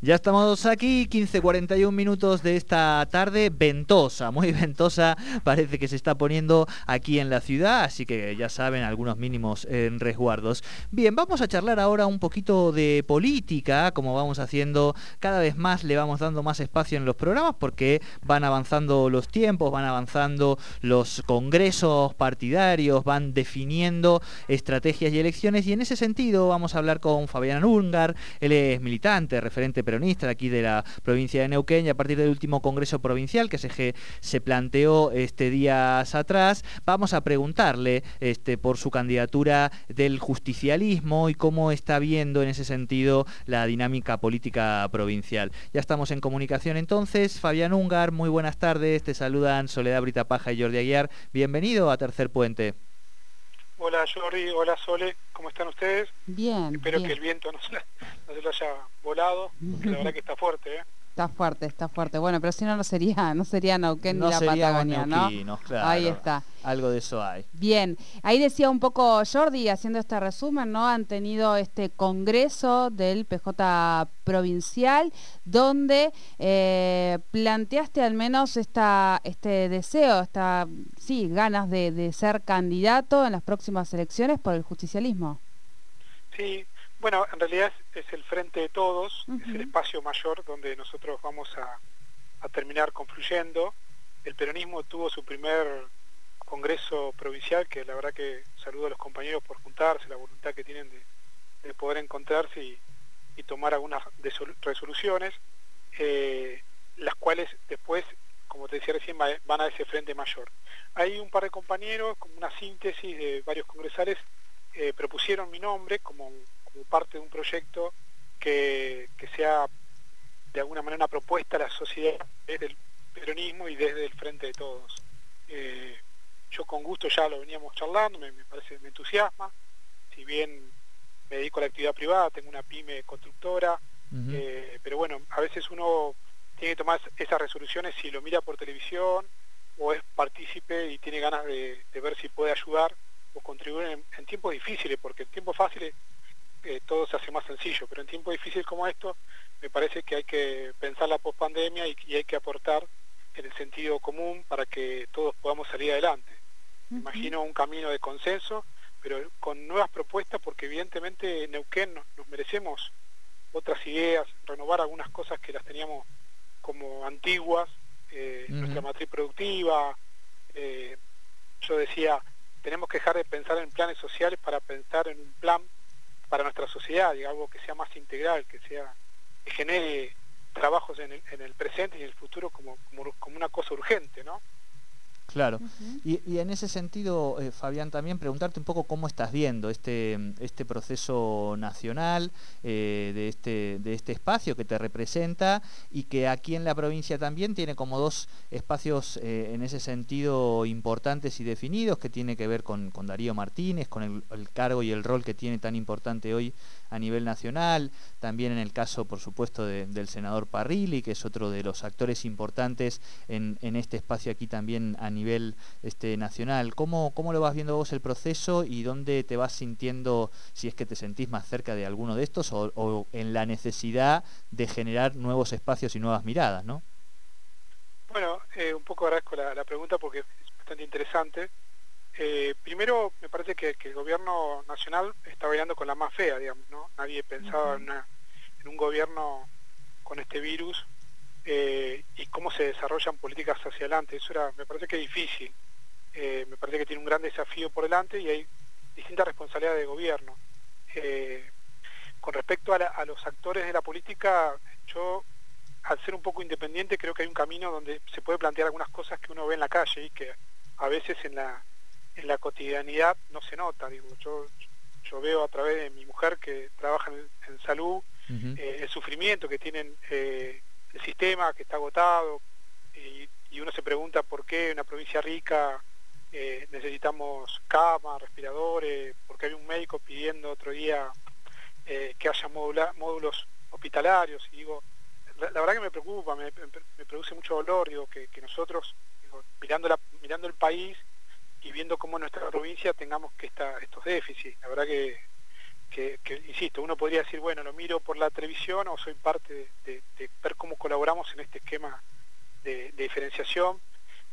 Ya estamos aquí, 15.41 minutos de esta tarde, ventosa, muy ventosa, parece que se está poniendo aquí en la ciudad, así que ya saben, algunos mínimos en resguardos. Bien, vamos a charlar ahora un poquito de política, como vamos haciendo, cada vez más le vamos dando más espacio en los programas porque van avanzando los tiempos, van avanzando los congresos partidarios, van definiendo estrategias y elecciones y en ese sentido vamos a hablar con Fabián Ungar, él es militante, referente peronista de aquí de la provincia de Neuquén y a partir del último congreso provincial que se, se planteó este días atrás, vamos a preguntarle este, por su candidatura del justicialismo y cómo está viendo en ese sentido la dinámica política provincial. Ya estamos en comunicación entonces. Fabián Ungar, muy buenas tardes. Te saludan Soledad Brita Paja y Jordi Aguiar. Bienvenido a Tercer Puente. Hola Jordi, hola Sole, ¿cómo están ustedes? Bien. Espero que el viento no se, no lo haya volado, porque la verdad que está fuerte, ¿eh? Está fuerte, está fuerte. Bueno, pero si no, no sería, no sería Neuquén ni la Patagonia, ¿no? Ahí está. Algo de eso hay. Bien, ahí decía un poco Jordi, haciendo este resumen, ¿no? Han tenido este congreso del PJ provincial, donde eh, planteaste al menos esta, este deseo, esta, sí, ganas de, de ser candidato en las próximas elecciones por el justicialismo. Sí, bueno, en realidad es, el frente de todos, es el espacio mayor donde nosotros vamos a, terminar confluyendo. El peronismo tuvo su primer congreso provincial, que la verdad que saludo a los compañeros por juntarse, la voluntad que tienen de, poder encontrarse y, tomar algunas resoluciones, eh, las cuales después, como te decía recién, van a ese frente mayor. Hay un par de compañeros, como una síntesis de varios congresales, eh, propusieron mi nombre como parte de un proyecto que, sea de alguna manera una propuesta a la sociedad desde el peronismo y desde el frente de todos. Eh, yo con gusto ya lo veníamos charlando, me, parece, me entusiasma, si bien me dedico a la actividad privada, tengo una pyme constructora, eh, pero bueno, a veces uno tiene que tomar esas resoluciones si lo mira por televisión o es partícipe y tiene ganas de, ver si puede ayudar o contribuir en, en tiempos difíciles, porque en tiempos fáciles todo se hace más sencillo, pero en tiempos difíciles como esto me parece que hay que pensar la pospandemia y, y hay que aportar en el sentido común para que todos podamos salir adelante. Imagino un camino de consenso, pero con nuevas propuestas, porque evidentemente en Neuquén nos, merecemos otras ideas, renovar algunas cosas que las teníamos como antiguas, eh, nuestra matriz productiva. Eh, yo decía, tenemos que dejar de pensar en planes sociales para pensar en un plan para nuestra sociedad, algo que sea más integral, que sea que genere trabajos en el, en el presente y en el futuro como, como, como una cosa urgente, ¿no? Claro. y, en ese sentido, eh, Fabián, también preguntarte un poco cómo estás viendo este, este proceso nacional eh, de, este, de este espacio que te representa y que aquí en la provincia también tiene como dos espacios eh, en ese sentido importantes y definidos, que tiene que ver con, con Darío Martínez, con el, cargo y el rol que tiene tan importante hoy a nivel nacional, también en el caso, por supuesto, del senador Parrilli, que es otro de los actores importantes en, en este espacio aquí también a nivel nivel este, nacional. ¿Cómo, ¿Cómo lo vas viendo vos el proceso y dónde te vas sintiendo, si es que te sentís más cerca de alguno de estos o, en la necesidad de generar nuevos espacios y nuevas miradas, ¿no? Bueno, eh, un poco agradezco la, pregunta porque es bastante interesante. Eh, primero, me parece que, el gobierno nacional está bailando con la más fea, digamos, ¿no? Nadie pensaba en, en un gobierno con este virus eh, y cómo se desarrollan políticas hacia adelante. Eso era, me parece que es difícil. Eh, me parece que tiene un gran desafío por delante y hay distintas responsabilidades de gobierno. Eh, con respecto a, los actores de la política, yo, al ser un poco independiente, creo que hay un camino donde se puede plantear algunas cosas que uno ve en la calle y que a veces en la, en la cotidianidad no se nota. Digo, yo, yo veo a través de mi mujer que trabaja en, salud, el sufrimiento que tienen sistema que está agotado y, uno se pregunta por qué una provincia rica eh, necesitamos camas, respiradores, porque hay un médico pidiendo otro día eh, que haya módulos hospitalarios y digo, la, verdad que me preocupa, me, produce mucho dolor, digo, que, nosotros, mirando, la, mirando el país y viendo cómo en nuestra provincia tengamos que estar estos déficits, la verdad que que, insisto, uno podría decir, bueno, lo miro por la televisión o soy parte de, ver cómo colaboramos en este esquema de, diferenciación,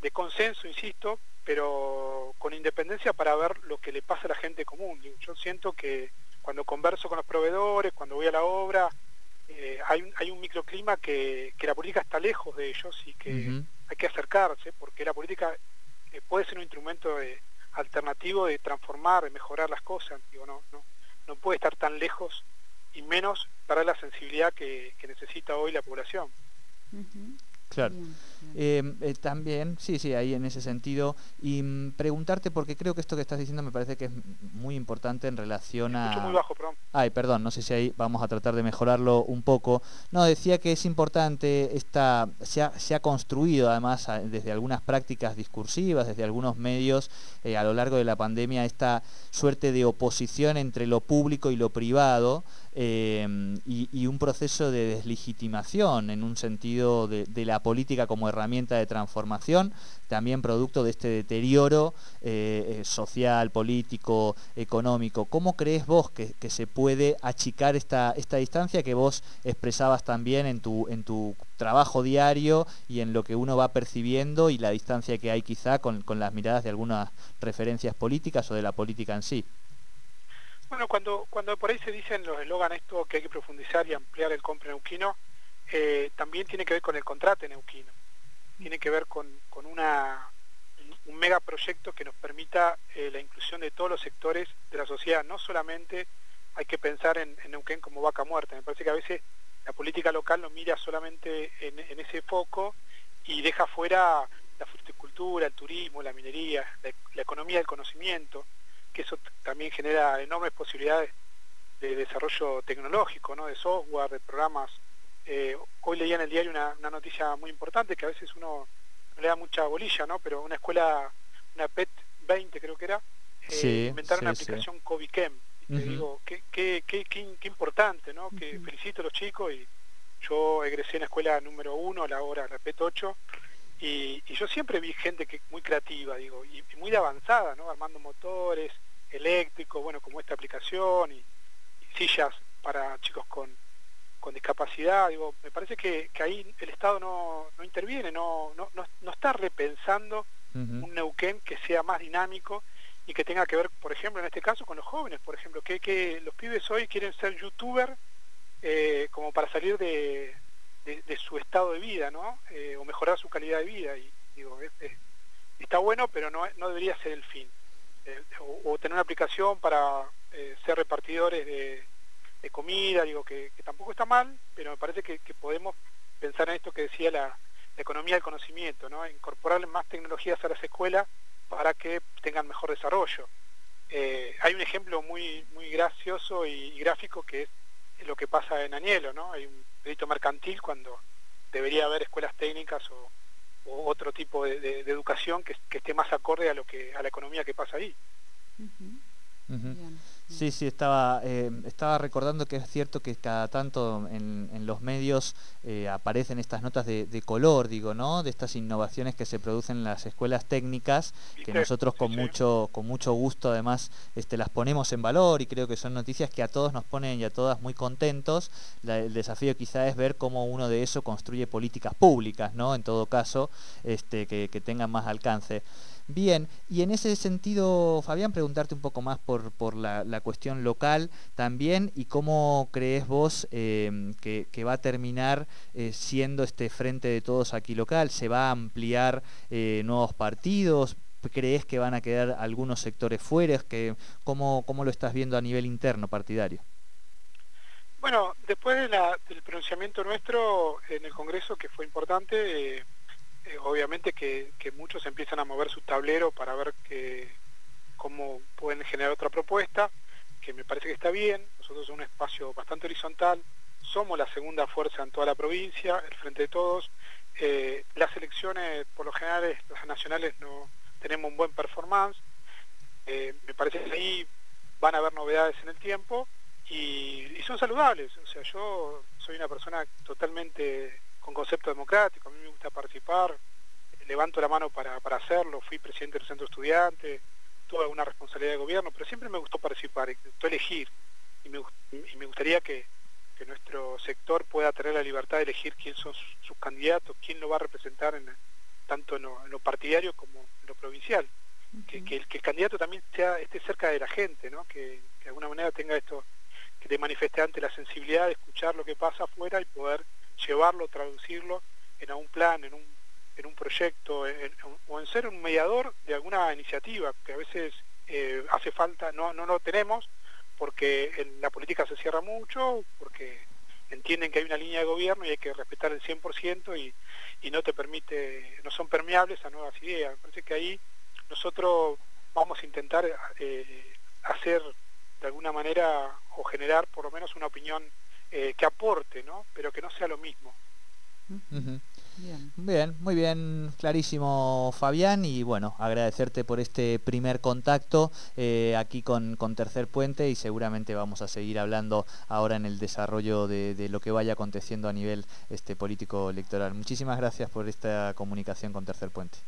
de consenso, insisto, pero con independencia para ver lo que le pasa a la gente común. Yo siento que cuando converso con los proveedores, cuando voy a la obra, eh, hay, un, hay un microclima que, la política está lejos de ellos y que hay que acercarse, porque la política eh, puede ser un instrumento alternativo de transformar, de mejorar las cosas. Digo, no, no, no puede estar tan lejos y menos para la sensibilidad que, necesita hoy la población. Claro. Eh, también, sí, sí, ahí en ese sentido. Y mm, preguntarte, porque creo que esto que estás diciendo me parece que es muy importante en relación a... muy bajo, perdón. Ay, perdón, no sé si ahí vamos a tratar de mejorarlo un poco. No, decía que es importante, esta, se, ha, se ha construido además desde algunas prácticas discursivas, desde algunos medios eh, a lo largo de la pandemia, esta suerte de oposición entre lo público y lo privado. Em, y, un proceso de deslegitimación en un sentido de, la política como herramienta de transformación, también producto de este deterioro eh, eh, social, político, económico. ¿Cómo crees vos que, se puede achicar esta, esta distancia que vos expresabas también en tu, en tu trabajo diario y en lo que uno va percibiendo y la distancia que hay quizá con, con las miradas de algunas referencias políticas o de la política en sí? Bueno, cuando, cuando por ahí se dicen los eslogan esto que hay que profundizar y ampliar el compre neuquino, eh, también tiene que ver con el contrato neuquino. Tiene que ver con, con una, un megaproyecto que nos permita eh, la inclusión de todos los sectores de la sociedad. No solamente hay que pensar en, Neuquén como vaca muerta. Me parece que a veces la política local no mira solamente en, ese foco y deja fuera la fruticultura, el turismo, la minería, la economía del conocimiento que eso también genera enormes posibilidades de desarrollo tecnológico, ¿no? de software, de programas. Eh, hoy leía en el diario una, noticia muy importante que a veces uno le da mucha bolilla, ¿no? pero una escuela, una PET 20 creo que era, eh, inventaron una aplicación sí. Y te digo, qué, qué, qué, qué, importante, ¿no? que felicito a los chicos y yo egresé en la escuela número uno, la hora, la PET 8, y, yo siempre vi gente que muy creativa, digo, y, muy avanzada, ¿no? Armando motores eléctricos, bueno, como esta aplicación y, sillas para chicos con, discapacidad, digo, me parece que, ahí el Estado no, interviene, no, no, no, está repensando un Neuquén que sea más dinámico y que tenga que ver, por ejemplo, en este caso con los jóvenes, por ejemplo, que, que los pibes hoy quieren ser youtuber eh, como para salir de, de, su estado de vida, ¿no? Eh, o mejorar su calidad de vida. Y digo, está bueno, pero no, no debería ser el fin. Eh, o, tener una aplicación para eh, ser repartidores de, comida, digo, que, tampoco está mal, pero me parece que, podemos pensar en esto que decía la, economía del conocimiento, ¿no? Incorporarle más tecnologías a las escuelas para que tengan mejor desarrollo. hay un ejemplo muy, muy gracioso y, gráfico que es lo que pasa en Añelo, ¿no? Hay un crédito mercantil cuando debería haber escuelas técnicas o, otro tipo de, educación que, esté más acorde a lo que a la economía que pasa ahí. Sí, sí, estaba, eh, estaba recordando que es cierto que cada tanto en, los medios eh, aparecen estas notas de, color, digo, ¿no? De estas innovaciones que se producen en las escuelas técnicas, que nosotros con mucho, con mucho gusto además este, las ponemos en valor y creo que son noticias que a todos nos ponen y a todas muy contentos. el desafío quizá es ver cómo uno de eso construye políticas públicas, ¿no? En todo caso, este, que, que tengan más alcance. Bien, y en ese sentido, Fabián, preguntarte un poco más por, por la, cuestión local también y cómo crees vos em, que, va a terminar eh, siendo este frente de todos aquí local. ¿Se va a ampliar eh, nuevos partidos? ¿Crees que van a quedar algunos sectores fuera? Que, ¿cómo, ¿Cómo lo estás viendo a nivel interno partidario? Bueno, después del pronunciamiento nuestro en el Congreso, que fue importante, eh, obviamente que, muchos empiezan a mover su tablero para ver que, cómo pueden generar otra propuesta, que me parece que está bien, nosotros somos un espacio bastante horizontal, somos la segunda fuerza en toda la provincia, el Frente de Todos, eh, las elecciones por lo general, las nacionales no tenemos un buen performance, eh, me parece que ahí van a haber novedades en el tiempo y, y son saludables, o sea, yo soy una persona totalmente con concepto democrático, a mí me gusta participar, levanto la mano para, hacerlo, fui presidente del centro estudiante, tuve alguna responsabilidad de gobierno, pero siempre me gustó participar, me gustó elegir. y me, y me gustaría que, que, nuestro sector pueda tener la libertad de elegir quién son sus, candidatos, quién lo va a representar en, tanto en lo, partidario como en lo provincial. que, que, el, que, el, candidato también sea, esté cerca de la gente, ¿no? que, de alguna manera tenga esto, que te manifieste ante la sensibilidad de escuchar lo que pasa afuera y poder llevarlo, traducirlo en algún plan, en un, en un proyecto, o en ser un mediador de alguna iniciativa, que a veces eh, hace falta, no, no lo tenemos, porque en la política se cierra mucho, porque entienden que hay una línea de gobierno y hay que respetar el 100% y, y no te permite, no son permeables a nuevas ideas. Me parece que ahí nosotros vamos a intentar eh, hacer de alguna manera o generar por lo menos una opinión eh, que aporte, ¿no? pero que no sea lo mismo. Bien. muy bien, clarísimo Fabián y bueno, agradecerte por este primer contacto eh, aquí con, Tercer Puente y seguramente vamos a seguir hablando ahora en el desarrollo de, lo que vaya aconteciendo a nivel este político electoral. Muchísimas gracias por esta comunicación con Tercer Puente.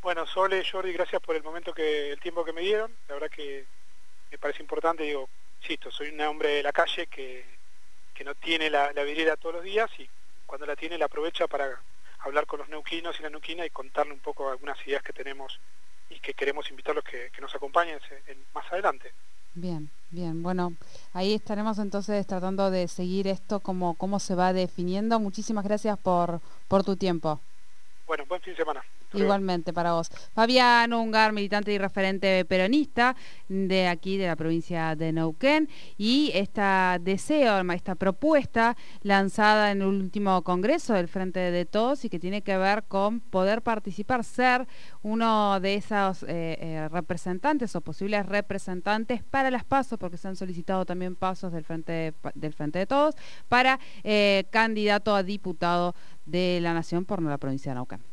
Bueno, Sole, Jordi, gracias por el momento que, el tiempo que me dieron. La verdad que me parece importante, digo, insisto, soy un hombre de la calle que, que no tiene la, la vidriera todos los días y cuando la tiene la aprovecha para hablar con los neuquinos y la neuquina y contarle un poco algunas ideas que tenemos y que queremos invitarlos que, que nos acompañen más adelante. Bien, bien. Bueno, ahí estaremos entonces tratando de seguir esto como cómo se va definiendo. Muchísimas gracias por, por tu tiempo. Bueno, buen fin de semana. Igualmente para vos. Fabián Ungar, militante y referente peronista de aquí, de la provincia de Neuquén, y esta deseo, esta propuesta lanzada en el último congreso del Frente de Todos y que tiene que ver con poder participar, ser uno de esos eh, eh, representantes o posibles representantes para las pasos, porque se han solicitado también pasos del Frente, del frente de Todos, para eh, candidato a diputado de la Nación por la provincia de Neuquén.